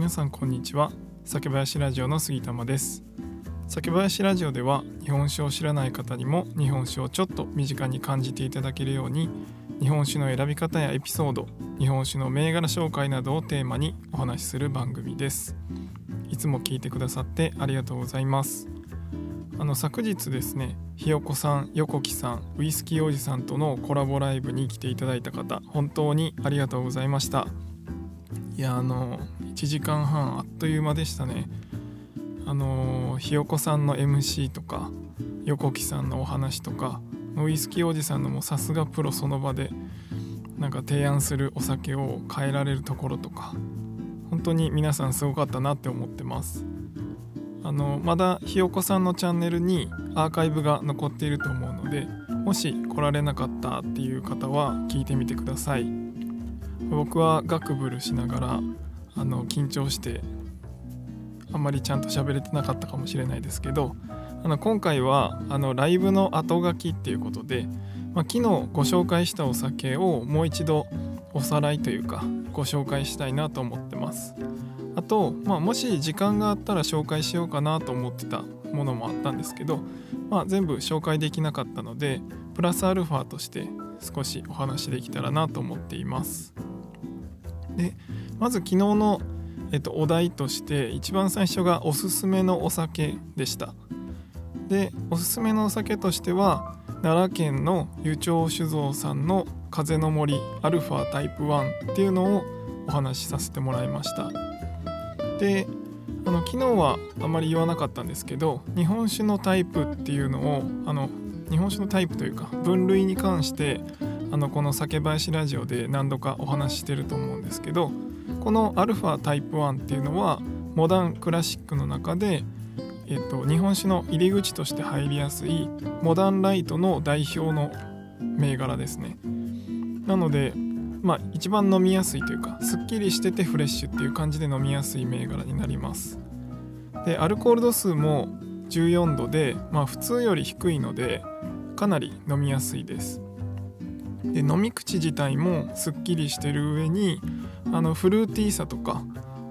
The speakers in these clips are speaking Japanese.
皆さんこんにちは。酒林ラジオの杉玉です。酒林ラジオでは日本酒を知らない方にも日本酒をちょっと身近に感じていただけるように日本酒の選び方やエピソード日本酒の銘柄紹介などをテーマにお話しする番組です。いつも聞いてくださってありがとうございます。あの昨日ですねひよこさん横木さんウイスキーおじさんとのコラボライブに来ていただいた方本当にありがとうございました。いやあの1時間半あっという間でしたね。あのひよこさんの MC とか横木さんのお話とかウイスキーおじさんのもさすがプロその場でなんか提案するお酒を変えられるところとか本当に皆さんすごかったなって思ってます。あのまだひよこさんのチャンネルにアーカイブが残っていると思うのでもし来られなかったっていう方は聞いてみてください。僕はガクブルしながらあの緊張してあんまりちゃんと喋れてなかったかもしれないですけどあの今回はあのライブの後書きっていうことで、まあ、昨日ご紹介したお酒をもう一度おさらいというかご紹介したいなと思ってます。あと、まあ、もし時間があったら紹介しようかなと思ってたものもあったんですけど、まあ、全部紹介できなかったのでプラスアルファとして少しお話できたらなと思っています。でまず昨日の、えっと、お題として一番最初がおすすめのお酒でした。でおすすめのお酒としては奈良県の湯町酒造さんの風の森アルファタイプ1っていうのをお話しさせてもらいました。であの昨日はあまり言わなかったんですけど日本酒のタイプっていうのをあの日本酒のタイプというか分類に関してあのこの酒林ラジオで何度かお話ししてると思うんですけどこのアルファタイプ1っていうのはモダンクラシックの中で、えっと、日本酒の入り口として入りやすいモダンライトの代表の銘柄ですね。なのでまあ一番飲みやすいというかすっきりしててフレッシュっていう感じで飲みやすい銘柄になります。でアルコール度数も14度で、まあ、普通より低いのでかなり飲みやすいです。で飲み口自体もすっきりしてる上にあのフルーティーさとか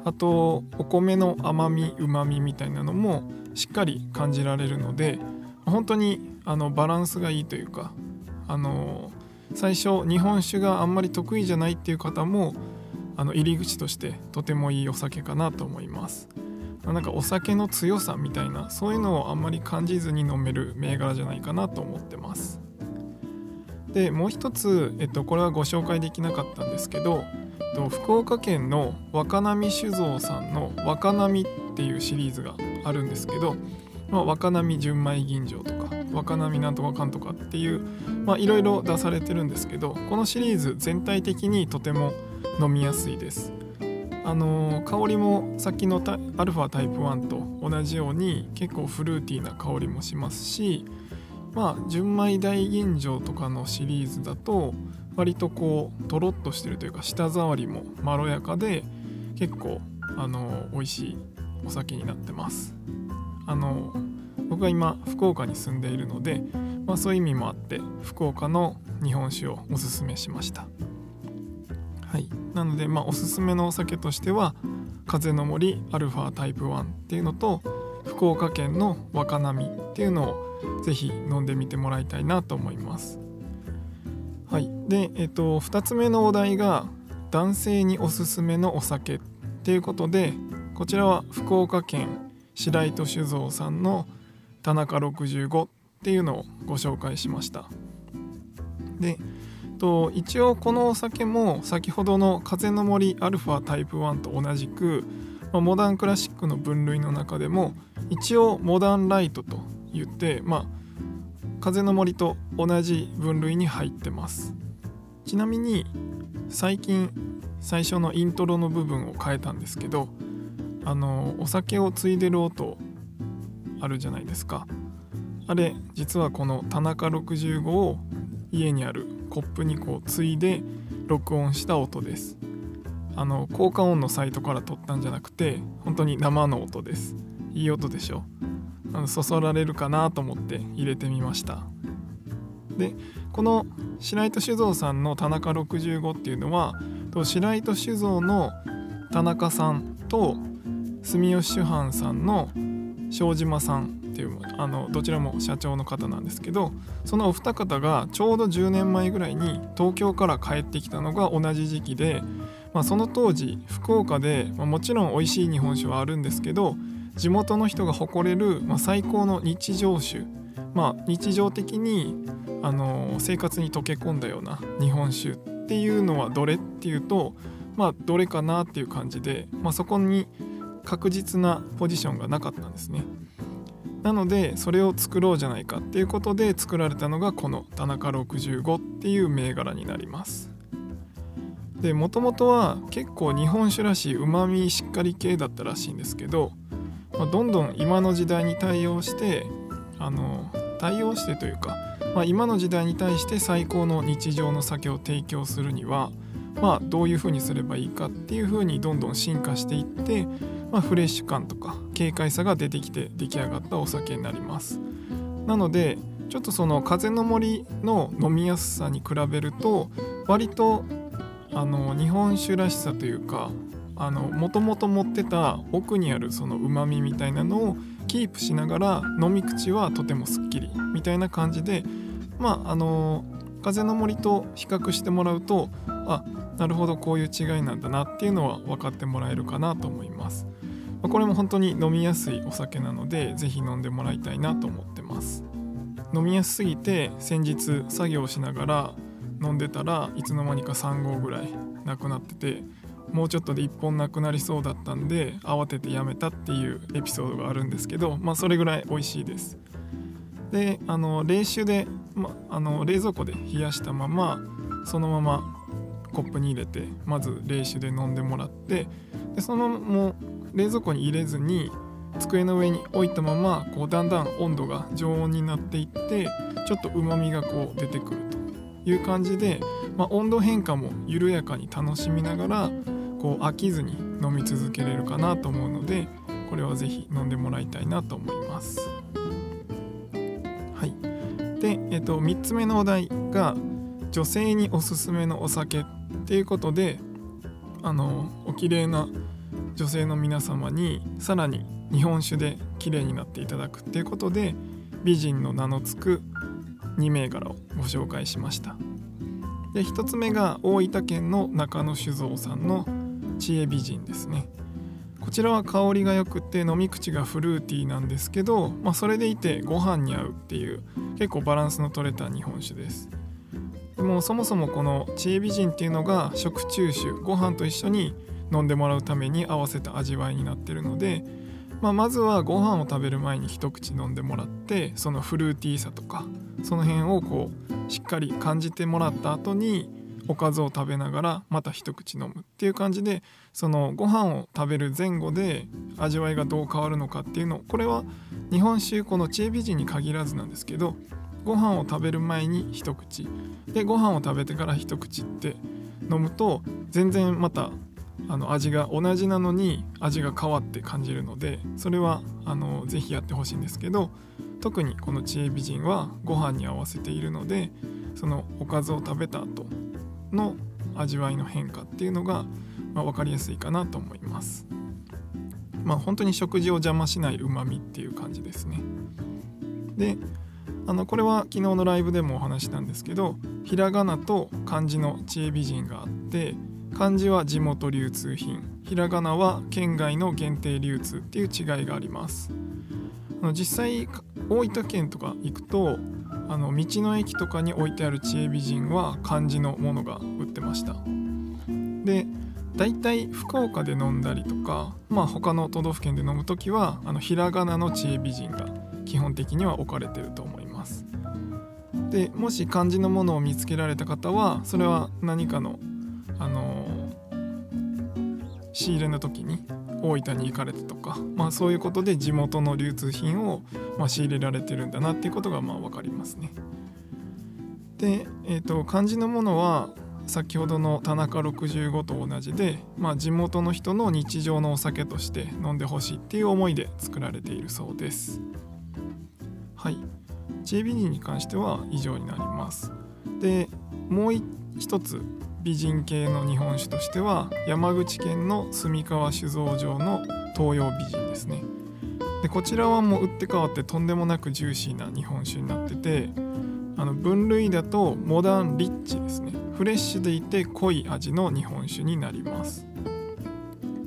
あとお米の甘みうまみみたいなのもしっかり感じられるので本当にあのバランスがいいというかあの最初日本酒があんまり得意じゃないっていう方もあの入り口としてとてもいいお酒かなと思います。なんかお酒の強さみたいなそういうのをあんまり感じずに飲める銘柄じゃないかなと思ってます。でもう一つ、えっと、これはご紹介できなかったんですけどえっと福岡県の若波酒造さんの若波っていうシリーズがあるんですけど、まあ、若波純米吟醸とか若波なんとかかんとかっていういろいろ出されてるんですけどこのシリーズ全体的にとても飲みやすいです。あの、香りもさっきのアルファタイプ1と同じように結構フルーティーな香りもしますしまあ純米大吟醸とかのシリーズだと割とこうとろっとしてるというか舌触りもまろやかで結構あの美味しいお酒になってます。あの僕は今福岡に住んでいるので、まあ、そういう意味もあって福岡の日本酒をおすすめしました。はい。なのでまあおすすめのお酒としては風の森アルファタイプ1っていうのと福岡県の若波っていうのをぜひ飲んでみてもらいたいなと思います。はい。でえっと2つ目のお題が男性におすすめのお酒っていうことでこちらは福岡県白糸酒造さんの田中65っていうのをご紹介しました。でと一応このお酒も先ほどの風の森アルファタイプ1と同じく、まあ、モダンクラシックの分類の中でも一応モダンライトと言ってまあ風の森と同じ分類に入ってます。ちなみに最近最初のイントロの部分を変えたんですけどあのお酒を継いでる音あるじゃないですか。あれ実はこの田中65を家にあるコップにこう継いで録音した音です。あの効果音のサイトから撮ったんじゃなくて本当に生の音です。いい音でしょ。あのそそられるかなと思って入れてみました。でこの白糸酒造さんの田中65っていうのは白糸酒造の田中さんと住吉酒販さんの庄島さんっていうあのどちらも社長の方なんですけどそのお二方がちょうど10年前ぐらいに東京から帰ってきたのが同じ時期で、まあ、その当時福岡で、まあ、もちろん美味しい日本酒はあるんですけど地元の人が誇れる、まあ、最高の日常酒、まあ、日常的にあの生活に溶け込んだような日本酒っていうのはどれっていうとまあどれかなっていう感じで、まあ、そこに確実なポジションがなかったんですね。なのでそれを作ろうじゃないかっていうことで作られたのがこの田中65っていう銘柄になりますでもともとは結構日本酒らしいうまみしっかり系だったらしいんですけど、まあ、どんどん今の時代に対応してあの対応してというか、まあ、今の時代に対して最高の日常の酒を提供するにはまあどういうふうにすればいいかっていうふうにどんどん進化していってまあ、フレッシュ感とか軽快さが出てきて出来上がったお酒になります。なのでちょっとその風の森の飲みやすさに比べると割とあの日本酒らしさというかもともと持ってた奥にあるそのうまみみたいなのをキープしながら飲み口はとてもすっきりみたいな感じでまああの風の森と比較してもらうとあなるほどこういう違いなんだなっていうのは分かってもらえるかなと思います。これも本当に飲みやすいお酒なので是非飲んでもらいたいなと思ってます飲みやすすぎて先日作業しながら飲んでたらいつの間にか3合ぐらいなくなっててもうちょっとで1本なくなりそうだったんで慌ててやめたっていうエピソードがあるんですけどまあそれぐらい美味しいです。であの冷酒で、ま、あの冷蔵庫で冷やしたままそのままコップに入れてまず冷酒で飲んでもらってでそのもう冷蔵庫に入れずに机の上に置いたままこうだんだん温度が常温になっていってちょっとうまみがこう出てくるという感じで、まあ、温度変化も緩やかに楽しみながらこう飽きずに飲み続けれるかなと思うのでこれは是非飲んでもらいたいなと思います。はい、で、えっと、3つ目のお題が女性におすすめのお酒っていうことであのお綺麗な女性の皆様にさらに日本酒で綺麗になっていただくっていうことで美人の名の付く2銘柄をご紹介しましたで1つ目が大分県の中野酒造さんの知恵美人ですね。こちらは香りが良くて飲み口がフルーティーなんですけど、まあ、それでいてご飯に合うっていう結構バランスの取れた日本酒です。でもそもそもこの知恵美人っていうのが食中酒ご飯と一緒に飲んでもらうために合わせた味わいになってるので、まあ、まずはご飯を食べる前に一口飲んでもらってそのフルーティーさとかその辺をこうしっかり感じてもらった後におかずを食べながらまた一口飲むっていう感じでそのご飯を食べる前後で味わいがどう変わるのかっていうのこれは日本酒この知恵美人に限らずなんですけどご飯を食べる前に一口。でご飯を食べてから一口って飲むと全然またあの味が同じなのに味が変わって感じるのでそれはあのぜひやってほしいんですけど特にこの知恵美人はご飯に合わせているのでそのおかずを食べた後の味わいの変化っていうのが、まあ、分かりやすいかなと思います。まあ本当に食事を邪魔しないうまみっていう感じですね。であのこれは昨日のライブでもお話したんですけどひらがなと漢字の知恵美人があって漢字は地元流通品ひらがなは県外の限定流通っていう違いがあります。あの実際大分県とか行くとあの道の駅とかに置いてある知恵美人は漢字のものが売ってました。で大体福岡で飲んだりとか、まあ、他の都道府県で飲む時はあのひらがなの知恵美人が基本的には置かれてると思います。でもし漢字のものを見つけられた方はそれは何かのあの仕入れの時に大分に行かれたとか、まあ、そういうことで地元の流通品を、ま、仕入れられてるんだなっていうことがまあ分かりますね。で、えーと、漢字のものは先ほどの田中65と同じで、まあ、地元の人の日常のお酒として飲んでほしいっていう思いで作られているそうです。はい。知恵美人に関しては以上になります。で、もう一一つ美人系の日本酒としては山口県の住川酒造場の東洋美人ですね。でこちらはもう打って変わってとんでもなくジューシーな日本酒になっててあの分類だとモダンリッチですね。フレッシュでいて濃い味の日本酒になります。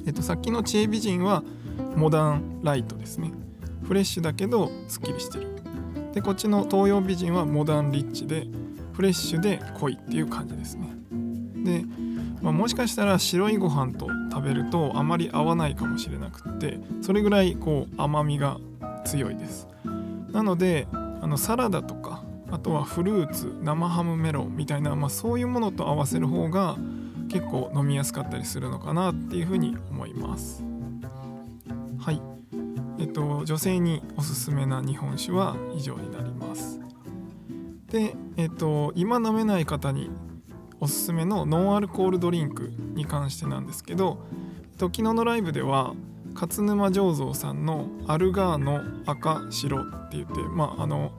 えっとさっきの知恵美人はモダンライトですね。フレッシュだけどすっきりしてる。でこっちの東洋美人はモダンリッチでフレッシュで濃いっていう感じですね。で、まあ、もしかしたら白いご飯と食べるとあまり合わないかもしれなくってそれぐらいこう甘みが強いです。なのであのサラダとかあとはフルーツ生ハムメロンみたいな、まあ、そういうものと合わせる方が結構飲みやすかったりするのかなっていうふうに思います。はい。えっと女性におすすめな日本酒は以上になります。でえっと今飲めない方におすすめのノンアルコールドリンクに関してなんですけど、えっと、昨日のライブでは勝沼醸造さんのアルガーノ赤白って言ってまああの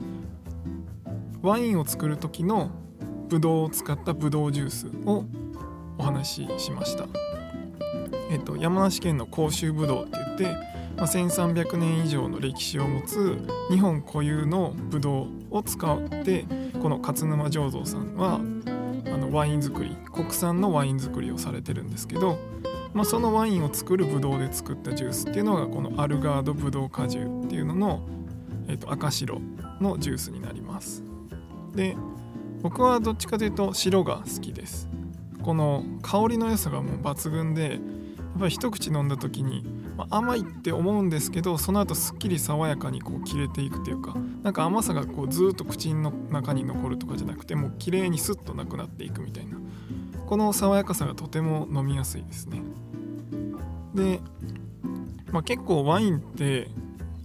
ワインを作る時のブドウを使ったブドウジュースをお話ししました。えっと、山梨県の甲州ぶどうって言って、まあ、1300年以上の歴史を持つ日本固有のブドウを使ってこの勝沼醸造さんはあのワイン作り国産のワイン作りをされてるんですけど、まあ、そのワインを作るブドウで作ったジュースっていうのがこのアルガードブドウ果汁っていうのの、えっと、赤白のジュースになります。で僕はどっちかというと白が好きですこの香りの良さがもう抜群でっぱり一口飲んだ時に、まあ、甘いって思うんですけどその後すっきり爽やかにこう切れていくというかなんか甘さがこうずっと口の中に残るとかじゃなくてもう綺麗にスッとなくなっていくみたいな。この爽やかさがとても飲みやすいですね。で、まあ、結構ワインって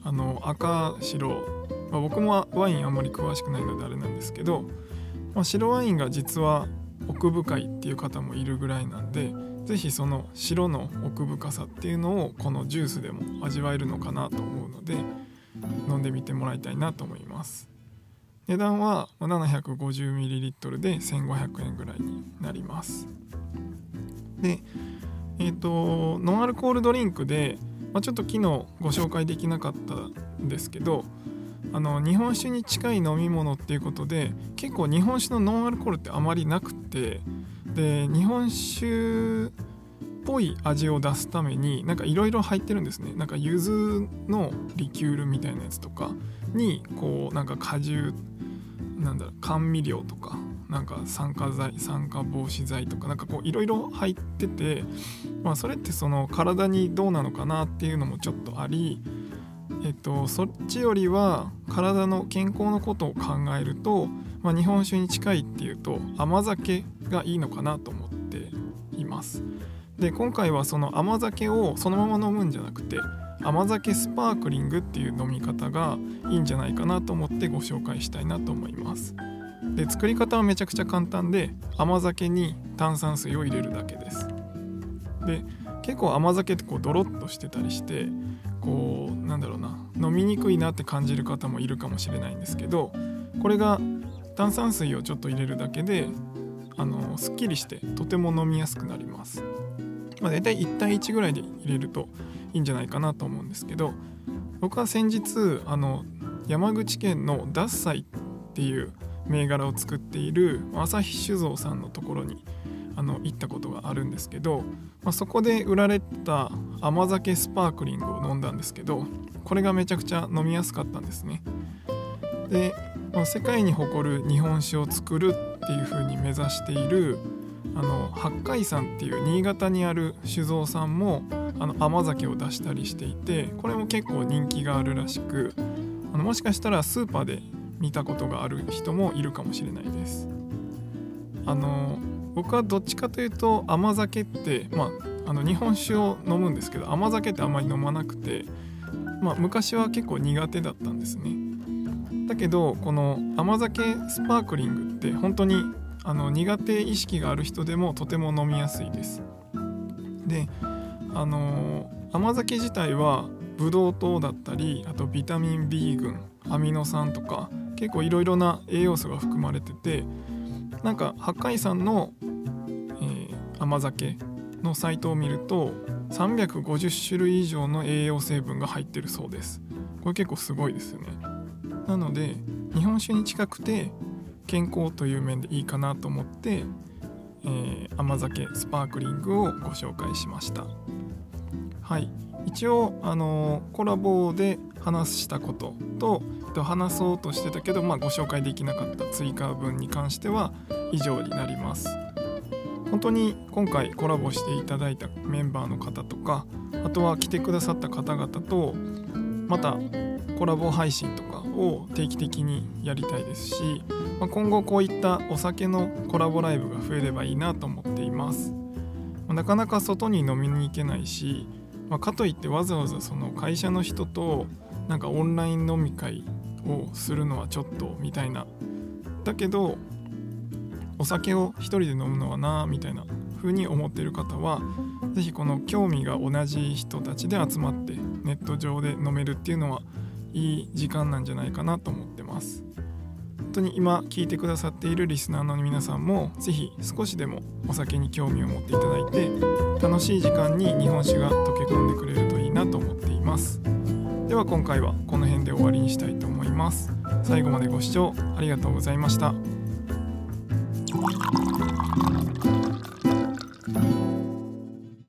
あの赤白まあ、僕もワインあんまり詳しくないのであれなんですけど、まあ、白ワインが実は奥深いっていう方もいるぐらいなんで是非その白の奥深さっていうのをこのジュースでも味わえるのかなと思うので飲んでみてもらいたいなと思います。値段は 750ml で1500円ぐらいになります。でえっ、ー、とノンアルコールドリンクで、まあ、ちょっと昨日ご紹介できなかったんですけどあの日本酒に近い飲み物っていうことで結構日本酒のノンアルコールってあまりなくてで日本酒っぽい味を出すためになんかいろいろ入ってるんですね。なんか柚子のリキュールみたいなやつとかにこうなんか果汁なんだろ甘味料とかなんか酸化剤酸化防止剤とかなんかこういろいろ入っててまあそれってその体にどうなのかなっていうのもちょっとありえっと、そっちよりは体の健康のことを考えると、まあ、日本酒に近いっていうと甘酒がいいのかなと思っています。で今回はその甘酒をそのまま飲むんじゃなくて甘酒スパークリングっていう飲み方がいいんじゃないかなと思ってご紹介したいなと思います。で作り方はめちゃくちゃ簡単で甘酒に炭酸水を入れるだけです。で結構甘酒ってこうドロッとしてたりしてこうなんだろうな飲みにくいなって感じる方もいるかもしれないんですけどこれが炭酸水をちょっと入れるだけであのすっきりしてとても飲みやすくなります、まあ、大体1対1ぐらいで入れるといいんじゃないかなと思うんですけど僕は先日あの山口県のダッサイっていう銘柄を作っている朝日酒造さんのところにあの行ったことがあるんですけど、まあ、そこで売られた甘酒スパークリングを飲んだんですけどこれがめちゃくちゃ飲みやすかったんですね。で、まあ、世界に誇る日本酒を作るっていう風に目指しているあの八海山っていう新潟にある酒造さんもあの甘酒を出したりしていてこれも結構人気があるらしくあのもしかしたらスーパーで見たことがある人もいるかもしれないです。あの僕はどっちかというと甘酒って、まあ、あの日本酒を飲むんですけど甘酒ってあまり飲まなくて、まあ、昔は結構苦手だったんですね。だけどこの甘酒スパークリングって本当にあの苦手意識がある人でもとても飲みやすいです。であの甘酒自体はブドウ糖だったりあとビタミン B 群アミノ酸とか結構いろいろな栄養素が含まれててなんか八海山の、え甘酒のサイトを見ると350種類以上の栄養成分が入ってるそうです。これ結構すごいですよね。なので日本酒に近くて健康という面でいいかなと思って、えー、甘酒スパークリングをご紹介しました。はい。一応あのコラボで話したことと話そうとしてたけど、まあ、ご紹介できなかった追加分に関しては以上になります。本当に今回コラボしていただいたメンバーの方とかあとは来てくださった方々とまたコラボ配信とかを定期的にやりたいですし、まあ、今後こういったお酒のコラボライブが増えればいいなと思っています、まあ、なかなか外に飲みに行けないし、まあ、かといってわざわざその会社の人となんかオンライン飲み会をするのはちょっとみたいな。だけどお酒を一人で飲むのはなみたいな風に思っている方は是非この興味が同じ人たちで集まってネット上で飲めるっていうのはいい時間なんじゃないかなと思ってます。本当に今聞いてくださっているリスナーの皆さんも是非少しでもお酒に興味を持っていただいて楽しい時間に日本酒が溶け込んでくれるといいなと思っています。では今回はこの辺で終わりにしたいと思います。最後までご視聴ありがとうございました。